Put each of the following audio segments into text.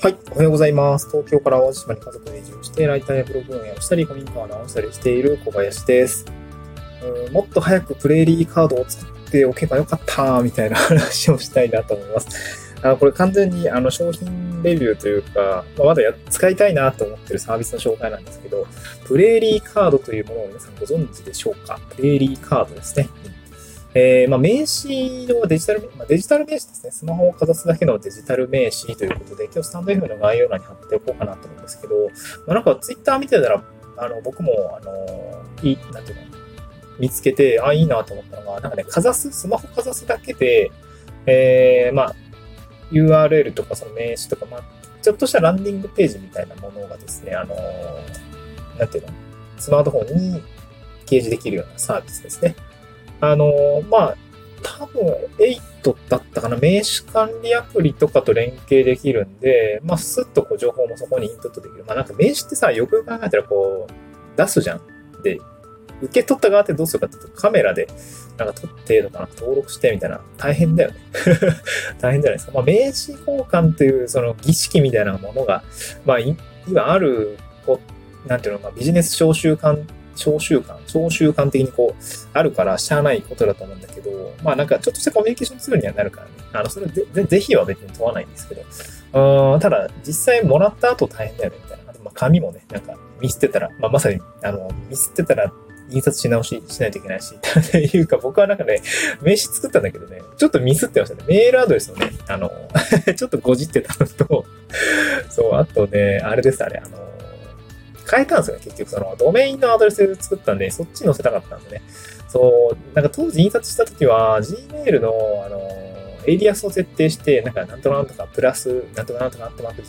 はい。おはようございます。東京から淡路島に家族で移住して、ライターやブログ運営をしたり、古民家を直したりしている小林です。うんもっと早くプレーリーカードを作っておけばよかった、みたいな話をしたいなと思います。あこれ完全にあの商品レビューというか、まあ、まだや使いたいなと思ってるサービスの紹介なんですけど、プレーリーカードというものを皆さんご存知でしょうか？プレーリーカードですね。えーまあ、名刺のデジタル、まあ、デジタル名刺ですね。スマホをかざすだけのデジタル名刺ということで、今日スタンド F の概要欄に貼っておこうかなと思うんですけど、まあ、なんかツイッター見てたら、あの、僕も、あの、いい、なんていうの、見つけて、あ、いいなと思ったのが、なんかね、かざす、スマホかざすだけで、えー、まあ、URL とかその名刺とか、まあ、ちょっとしたランディングページみたいなものがですね、あの、なんていうの、スマートフォンに掲示できるようなサービスですね。あの、まあ、多分、8だったかな、名刺管理アプリとかと連携できるんで、まあ、スッとこう情報もそこにインプットできる。まあ、なんか名刺ってさ、よくよく考えたらこう、出すじゃん。で、受け取った側ってどうするかっていうと、カメラで、なんか撮ってとか、なんか登録してみたいな、大変だよね。大変じゃないですか。まあ、名刺交換という、その儀式みたいなものが、まあ、い今ある、こう、なんていうの、まあ、ビジネス召集感召集感、召集感的にこう、あるからしゃあないことだと思うんだけど、まあなんかちょっとしたコミュニケーションツールにはなるからね。あの、それぜぜぜひは別に問わないんですけど、うんただ実際もらった後大変だよね、みたいな。あとまあ紙もね、なんかミスってたら、まあまさに、あの、ミスってたら印刷し直ししないといけないし、っていうか僕はなんかね、名刺作ったんだけどね、ちょっとミスってましたね。メールアドレスをね、あの、ちょっと誤字ってたのと、そう、あとね、あれです、あれ、あの、変えたんですよ、結局。その、ドメインのアドレス作ったんで、そっち載せたかったんでね。そう、なんか当時印刷した時は、Gmail の、あの、エイリアスを設定して、なんか、なんとかなんとか、プラス、なんとかなんとか、アットマーク、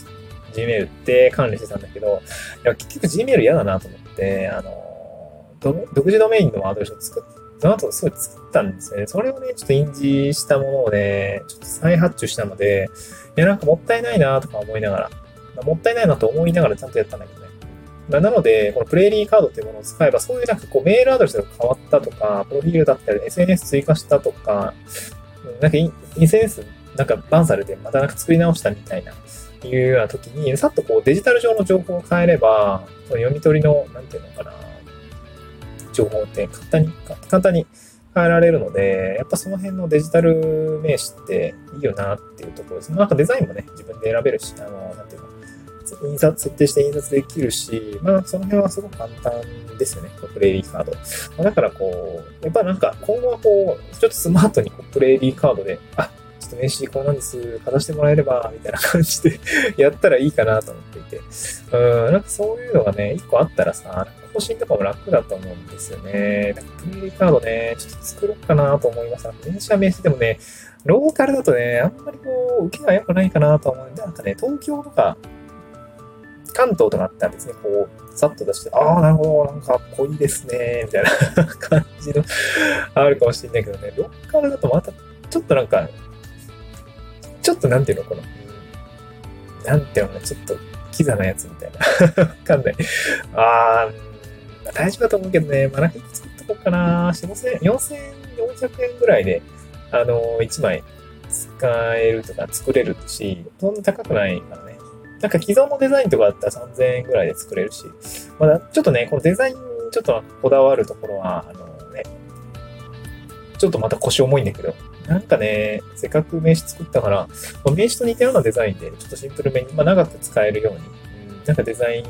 Gmail って管理してたんだけど、いや、結局 Gmail 嫌だなと思って、あの、独自ドメインのアドレスを作って、その後すごい作ったんですね。それをね、ちょっと印字したものをね、ちょっと再発注したので、いや、なんかもったいないなとか思いながら、もったいないなと思いながらちゃんとやったんだけど。なので、このプレイリーカードっていうものを使えば、そういうなんかこうメールアドレスが変わったとか、プロフィールだったり、SNS 追加したとか、なんかイン SNS なんかバンされてまたなんか作り直したみたいな、いうような時に、さっとこうデジタル上の情報を変えれば、その読み取りの、なんていうのかな、情報って簡単に、簡単に変えられるので、やっぱその辺のデジタル名詞っていいよなっていうところです。なんかデザインもね、自分で選べるし、あの、なんていうの、印刷、設定して印刷できるし、まあ、その辺はすごく簡単ですよね、プレイリーカード。ま、だからこう、やっぱなんか今後はこう、ちょっとスマートにこうプレイリーカードで、あ、ちょっと名刺こうなんです、かざしてもらえれば、みたいな感じで やったらいいかなと思っていて。うん、なんかそういうのがね、一個あったらさ、更新とかも楽だと思うんですよね。プレイリーカードね、ちょっと作ろうかなと思います。名刺は名刺でもね、ローカルだとね、あんまりこう、受けが良くないかなと思うんで、なんかね、東京とか、関東とかあったらですね、こう、さっと出して、ああ、なるほど、なんかかっこいいですね、みたいな 感じの、あるかもしれないけどね、ローカルだとまた、ちょっとなんか、ちょっとなんていうの、この、なんていうのかな、ちょっと、キザなやつみたいな。わかんない。あー、大丈夫だと思うけどね、まあ、なんか作っとこうかな。4000、4400円ぐらいで、あの、1枚使えるとか作れるし、そんな高くないからね。なんか既存のデザインとかだったら3000円ぐらいで作れるし、まだちょっとね、このデザインちょっとこだわるところは、あのね、ちょっとまた腰重いんだけど、なんかね、せっかく名刺作ったから、名刺と似たようなデザインで、ちょっとシンプルめに、まあ、長く使えるように、なんかデザイン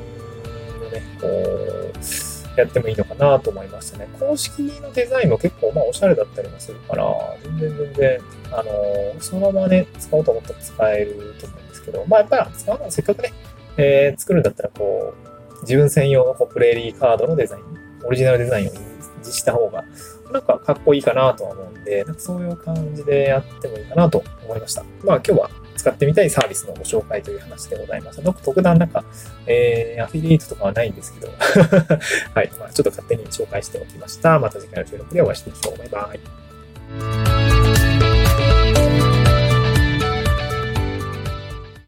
のね、こう、やってもいいのかなと思いましたね。公式のデザインも結構、まあ、おしゃれだったりもするから、全然全然、あのそのままね、使おうと思ったら使えると思うんですけど、まあ、やっぱり使うのはせっかくね、えー、作るんだったら、こう、自分専用のこうプレーリーカードのデザイン、オリジナルデザインを印字した方が、なんかかっこいいかなとは思うんで、なんかそういう感じでやってもいいかなと思いました。まあ今日は使ってみたいサービスのご紹介という話でございます。特段なんか、えー、アフィリエイトとかはないんですけど、はい、まあちょっと勝手に紹介しておきました。また次回の収録でお会いしましょう。バイバイ。